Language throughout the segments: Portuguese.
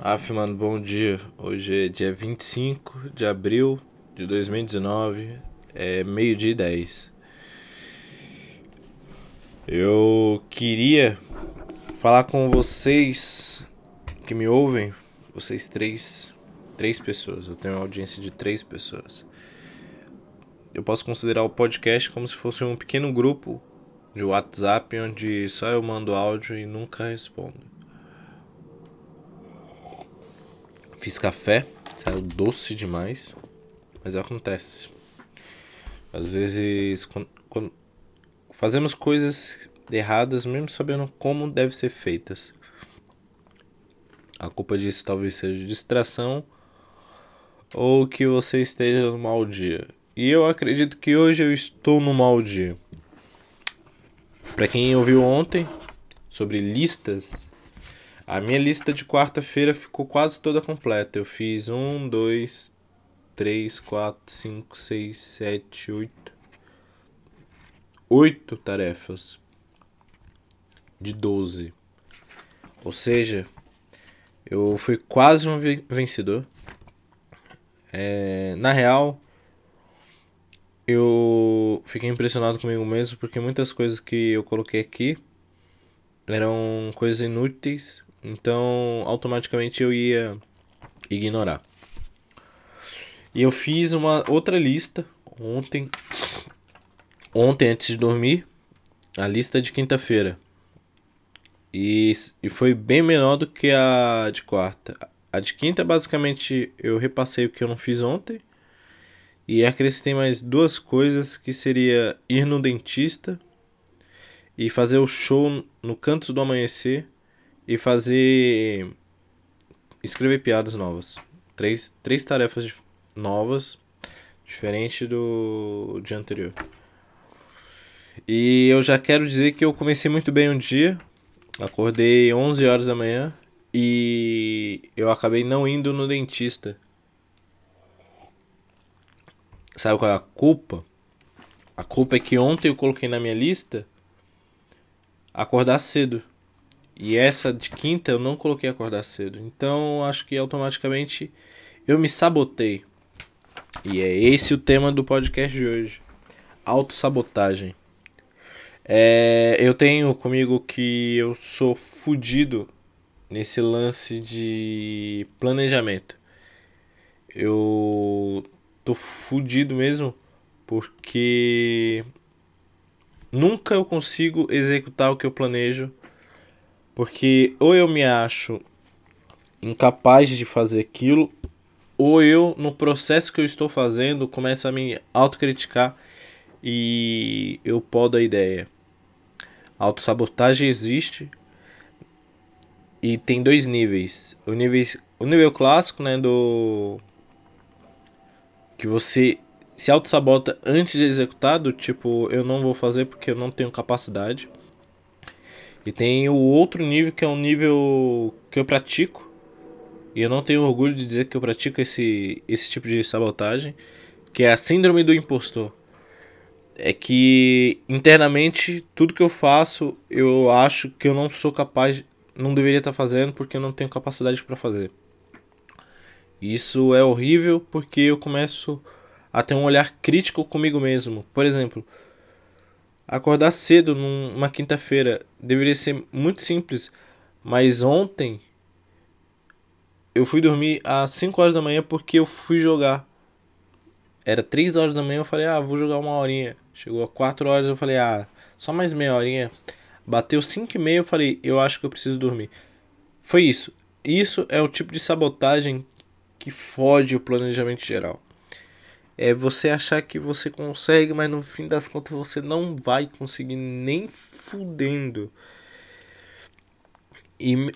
Af, mano, bom dia. Hoje é dia 25 de abril de 2019, é meio-dia e 10. Eu queria falar com vocês que me ouvem, vocês três, três pessoas. Eu tenho uma audiência de três pessoas. Eu posso considerar o podcast como se fosse um pequeno grupo de WhatsApp onde só eu mando áudio e nunca respondo. Fiz café, saiu doce demais, mas acontece. Às vezes, quando, quando fazemos coisas erradas, mesmo sabendo como devem ser feitas. A culpa disso talvez seja distração ou que você esteja no mau dia. E eu acredito que hoje eu estou no mau dia. Para quem ouviu ontem sobre listas, a minha lista de quarta-feira ficou quase toda completa. Eu fiz um, dois, três, quatro, cinco, seis, sete, oito. Oito tarefas de doze. Ou seja, eu fui quase um vencedor. É, na real, eu fiquei impressionado comigo mesmo porque muitas coisas que eu coloquei aqui eram coisas inúteis então, automaticamente eu ia ignorar. E eu fiz uma outra lista ontem, ontem antes de dormir, a lista de quinta-feira. E, e foi bem menor do que a de quarta. A de quinta, basicamente, eu repassei o que eu não fiz ontem. E acrescentei mais duas coisas que seria ir no dentista e fazer o show no Cantos do Amanhecer e fazer. escrever piadas novas. Três, três tarefas novas, diferente do dia anterior. E eu já quero dizer que eu comecei muito bem um dia. Acordei 11 horas da manhã e eu acabei não indo no dentista. Sabe qual é a culpa? A culpa é que ontem eu coloquei na minha lista acordar cedo. E essa de quinta eu não coloquei acordar cedo. Então acho que automaticamente eu me sabotei. E é esse o tema do podcast de hoje. Autossabotagem. É, eu tenho comigo que eu sou fudido nesse lance de planejamento. Eu tô fudido mesmo porque nunca eu consigo executar o que eu planejo porque ou eu me acho incapaz de fazer aquilo, ou eu, no processo que eu estou fazendo, começo a me autocriticar e eu podo a ideia. A autossabotagem existe e tem dois níveis. O nível, o nível clássico, né, do que você se auto-sabota antes de executar, do tipo, eu não vou fazer porque eu não tenho capacidade. E tem o outro nível que é um nível que eu pratico. E eu não tenho orgulho de dizer que eu pratico esse, esse tipo de sabotagem. Que é a síndrome do impostor. É que internamente tudo que eu faço eu acho que eu não sou capaz, não deveria estar fazendo porque eu não tenho capacidade para fazer. Isso é horrível porque eu começo a ter um olhar crítico comigo mesmo. Por exemplo, Acordar cedo numa quinta-feira deveria ser muito simples, mas ontem eu fui dormir às 5 horas da manhã porque eu fui jogar. Era 3 horas da manhã, eu falei, ah, vou jogar uma horinha. Chegou a 4 horas, eu falei, ah, só mais meia horinha. Bateu 5 e meia, eu falei, eu acho que eu preciso dormir. Foi isso. Isso é o tipo de sabotagem que foge o planejamento geral é você achar que você consegue, mas no fim das contas você não vai conseguir nem fudendo. E,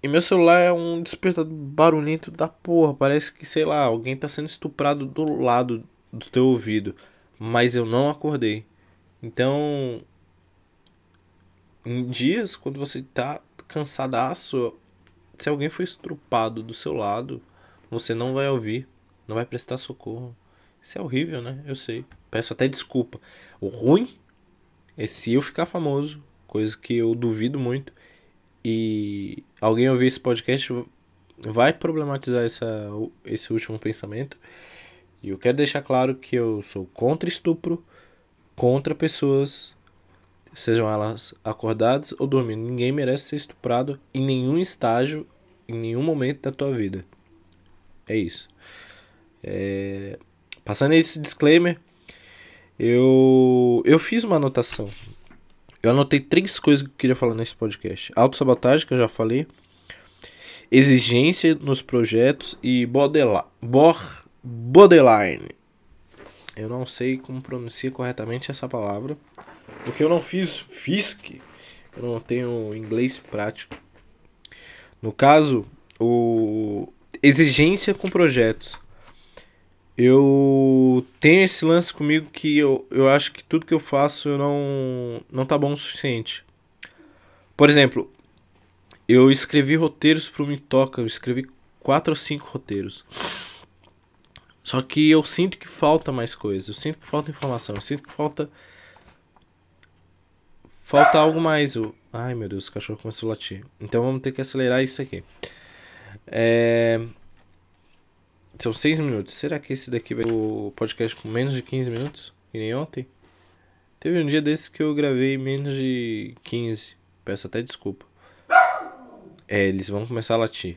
e meu celular é um despertador barulhento da porra. Parece que, sei lá, alguém tá sendo estuprado do lado do teu ouvido. Mas eu não acordei. Então, em dias, quando você tá cansadaço, se alguém for estrupado do seu lado, você não vai ouvir, não vai prestar socorro. Isso é horrível, né? Eu sei. Peço até desculpa. O ruim é se eu ficar famoso, coisa que eu duvido muito, e alguém ouvir esse podcast vai problematizar essa, esse último pensamento. E eu quero deixar claro que eu sou contra estupro, contra pessoas, sejam elas acordadas ou dormindo. Ninguém merece ser estuprado em nenhum estágio, em nenhum momento da tua vida. É isso. É... Passando esse disclaimer, eu, eu fiz uma anotação. Eu anotei três coisas que eu queria falar nesse podcast: autossabotagem, que eu já falei, exigência nos projetos e borderline. Eu não sei como pronuncia corretamente essa palavra, porque eu não fiz FISC, eu não tenho inglês prático. No caso, o exigência com projetos. Eu tenho esse lance comigo que eu, eu acho que tudo que eu faço não, não tá bom o suficiente. Por exemplo, eu escrevi roteiros pro Me Toca, eu escrevi quatro ou cinco roteiros. Só que eu sinto que falta mais coisa, eu sinto que falta informação, eu sinto que falta. Falta algo mais. O... Ai meu Deus, o cachorro começou a latir. Então vamos ter que acelerar isso aqui. É. São 6 minutos. Será que esse daqui vai o podcast com menos de 15 minutos? Que nem ontem? Teve um dia desses que eu gravei menos de 15. Peço até desculpa. É, eles vão começar a latir.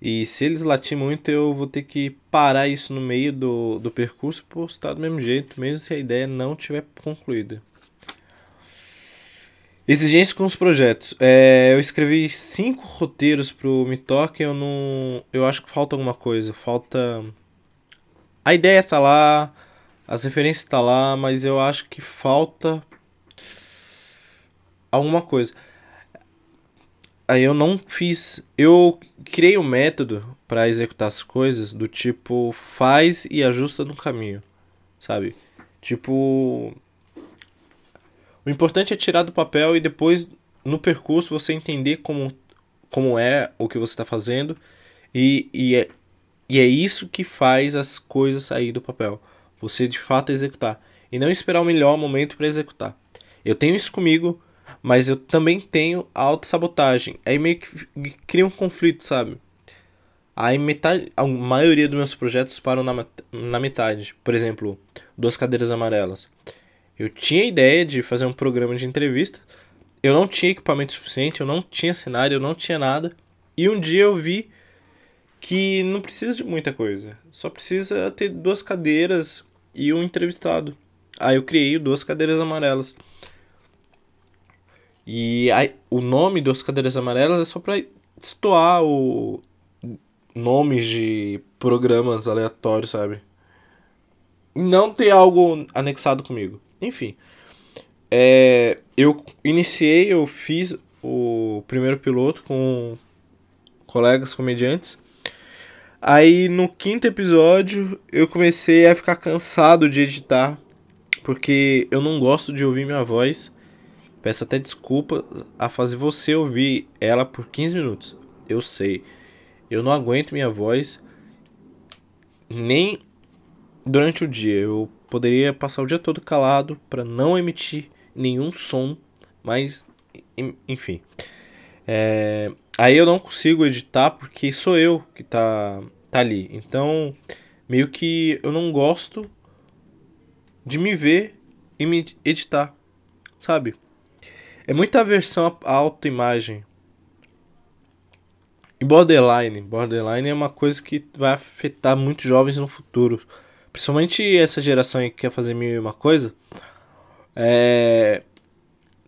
E se eles latir muito, eu vou ter que parar isso no meio do, do percurso e postar do mesmo jeito, mesmo se a ideia não tiver concluída. Exigências com os projetos. É, eu escrevi cinco roteiros pro Mitoque, eu não. Eu acho que falta alguma coisa. Falta. A ideia está lá, as referências estão tá lá, mas eu acho que falta alguma coisa. Aí eu não fiz. Eu criei um método para executar as coisas do tipo faz e ajusta no caminho, sabe? Tipo, o importante é tirar do papel e depois, no percurso, você entender como, como é o que você está fazendo. E, e, é, e é isso que faz as coisas sair do papel. Você de fato executar. E não esperar o melhor momento para executar. Eu tenho isso comigo, mas eu também tenho a autossabotagem. Aí meio que cria um conflito, sabe? Aí metade, a maioria dos meus projetos param na, na metade. Por exemplo, duas cadeiras amarelas. Eu tinha ideia de fazer um programa de entrevista. Eu não tinha equipamento suficiente, eu não tinha cenário, eu não tinha nada. E um dia eu vi que não precisa de muita coisa. Só precisa ter duas cadeiras e um entrevistado. Aí eu criei duas cadeiras amarelas. E aí, o nome duas cadeiras amarelas é só para estoar o nomes de programas aleatórios, sabe? E não ter algo anexado comigo. Enfim. É, eu iniciei, eu fiz o primeiro piloto com colegas comediantes. Aí no quinto episódio eu comecei a ficar cansado de editar, porque eu não gosto de ouvir minha voz. Peço até desculpa a fazer você ouvir ela por 15 minutos. Eu sei. Eu não aguento minha voz nem durante o dia. Eu poderia passar o dia todo calado para não emitir nenhum som, mas enfim. É, aí eu não consigo editar porque sou eu que tá, tá ali. Então, meio que eu não gosto de me ver e me editar, sabe? É muita aversão à autoimagem. E borderline. Borderline é uma coisa que vai afetar muitos jovens no futuro. Principalmente essa geração aí que quer fazer mil e uma coisa. É...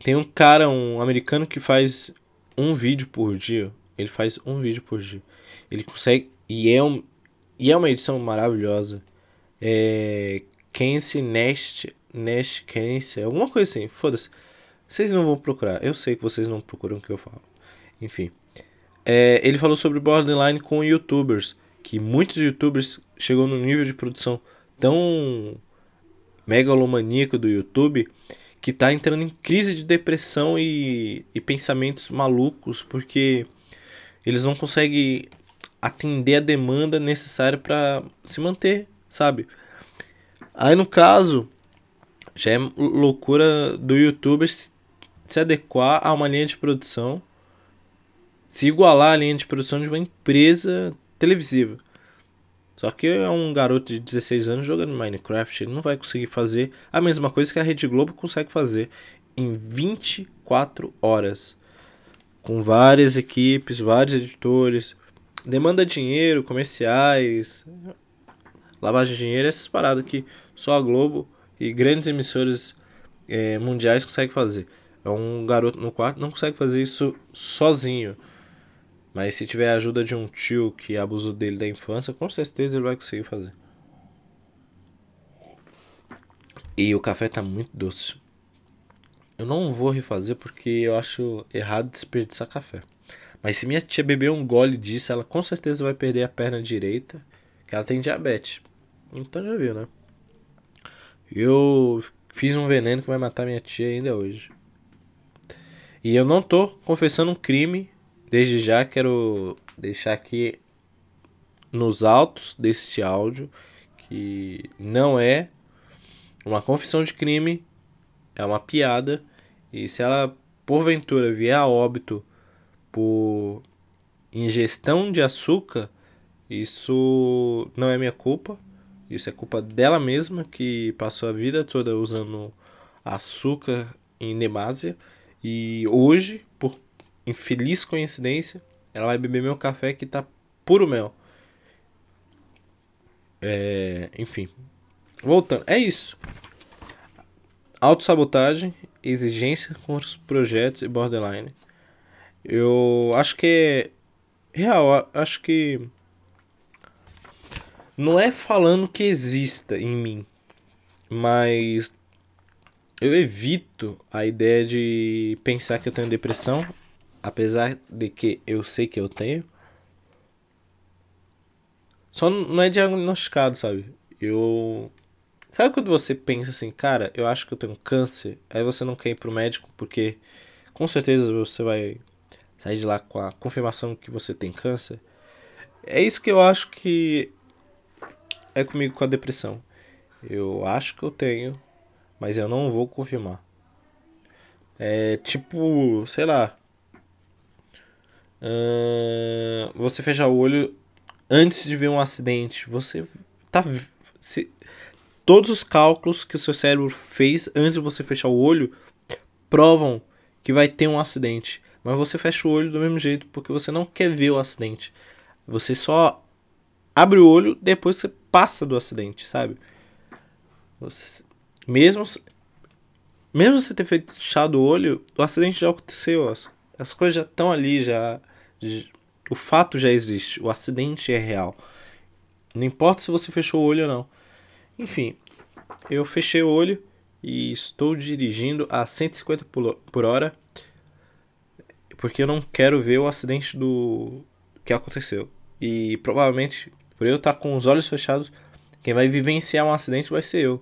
Tem um cara, um americano que faz um vídeo por dia. Ele faz um vídeo por dia. Ele consegue. E é, um... e é uma edição maravilhosa. É. Kense Nest. Nest Kense. Alguma coisa assim. Foda-se. Vocês não vão procurar. Eu sei que vocês não procuram o que eu falo. Enfim. É, ele falou sobre borderline com youtubers. Que muitos youtubers chegou no nível de produção tão megalomaníaco do YouTube que tá entrando em crise de depressão e, e pensamentos malucos porque eles não conseguem atender a demanda necessária para se manter, sabe? Aí no caso, já é loucura do youtuber se adequar a uma linha de produção se igualar à linha de produção de uma empresa televisiva. Só que é um garoto de 16 anos jogando Minecraft, ele não vai conseguir fazer a mesma coisa que a Rede Globo consegue fazer em 24 horas. Com várias equipes, vários editores, demanda dinheiro, comerciais, lavagem de dinheiro, essas paradas que só a Globo e grandes emissoras é, mundiais conseguem fazer. É um garoto no quarto não consegue fazer isso sozinho. Mas se tiver a ajuda de um tio que abusou dele da infância, com certeza ele vai conseguir fazer. E o café tá muito doce. Eu não vou refazer porque eu acho errado desperdiçar café. Mas se minha tia beber um gole disso, ela com certeza vai perder a perna direita, que ela tem diabetes. Então já viu, né? Eu fiz um veneno que vai matar minha tia ainda hoje. E eu não tô confessando um crime Desde já quero deixar aqui nos autos deste áudio que não é uma confissão de crime, é uma piada. E se ela porventura vier a óbito por ingestão de açúcar, isso não é minha culpa. Isso é culpa dela mesma que passou a vida toda usando açúcar em demasia. E hoje, infeliz coincidência, ela vai beber meu café que tá puro mel. É, enfim. Voltando, é isso. Autossabotagem, exigência com os projetos e borderline. Eu acho que é real, acho que não é falando que exista em mim, mas eu evito a ideia de pensar que eu tenho depressão apesar de que eu sei que eu tenho, só não é diagnosticado, sabe? Eu. Sabe quando você pensa assim, cara, eu acho que eu tenho câncer, aí você não quer ir pro médico porque com certeza você vai sair de lá com a confirmação que você tem câncer? É isso que eu acho que é comigo com a depressão. Eu acho que eu tenho, mas eu não vou confirmar. É tipo, sei lá, Você fechar o olho antes de ver um acidente. Você tá. Se, todos os cálculos que o seu cérebro fez antes de você fechar o olho provam que vai ter um acidente. Mas você fecha o olho do mesmo jeito porque você não quer ver o acidente. Você só abre o olho depois você passa do acidente, sabe? Você, mesmo, mesmo você ter fechado o olho, o acidente já aconteceu. As, as coisas já estão ali, já o fato já existe, o acidente é real. Não importa se você fechou o olho ou não. Enfim, eu fechei o olho e estou dirigindo a 150 por hora porque eu não quero ver o acidente do que aconteceu. E provavelmente, por eu estar com os olhos fechados, quem vai vivenciar um acidente vai ser eu.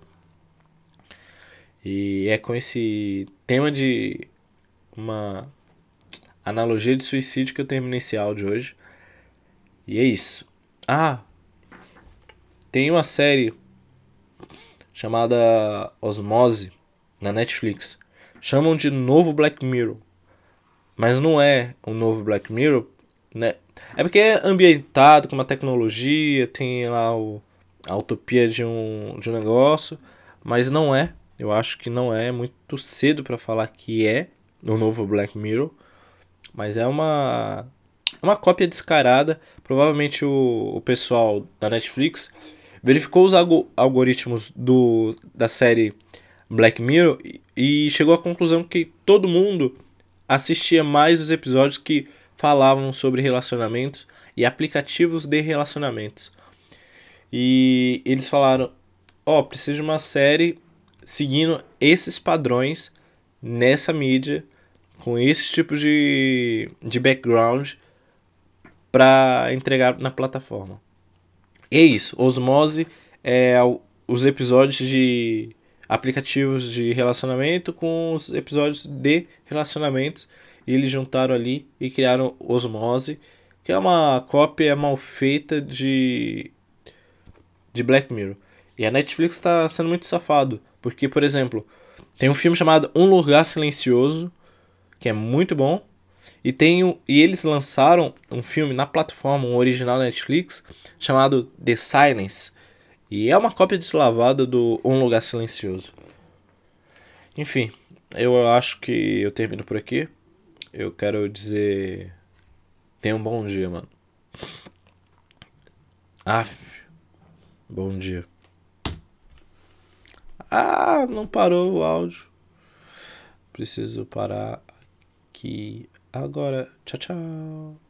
E é com esse tema de uma analogia de suicídio que eu terminei esse áudio hoje. E é isso. Ah, tem uma série chamada Osmose na Netflix. Chamam de novo Black Mirror. Mas não é o novo Black Mirror, né? É porque é ambientado com uma tecnologia, tem lá o, a utopia de um, de um negócio, mas não é. Eu acho que não é, é muito cedo para falar que é o novo Black Mirror. Mas é uma uma cópia descarada. Provavelmente o, o pessoal da Netflix verificou os algoritmos do, da série Black Mirror e, e chegou à conclusão que todo mundo assistia mais os episódios que falavam sobre relacionamentos e aplicativos de relacionamentos. E eles falaram: Ó, oh, preciso de uma série seguindo esses padrões nessa mídia com esse tipo de, de background para entregar na plataforma. E é isso. Osmose é os episódios de aplicativos de relacionamento com os episódios de relacionamentos. E eles juntaram ali e criaram Osmose, que é uma cópia mal feita de, de Black Mirror. E a Netflix está sendo muito safado, porque, por exemplo, tem um filme chamado Um Lugar Silencioso, que é muito bom. E, tem, um- e eles lançaram um filme na plataforma, um original da Netflix, chamado The Silence. E é uma cópia deslavada do Um Lugar Silencioso. Enfim, eu acho que eu termino por aqui. Eu quero dizer. Tenha um bom dia, mano. Aff. Bom dia. Ah, não parou o áudio. Preciso parar aqui agora. Tchau, tchau.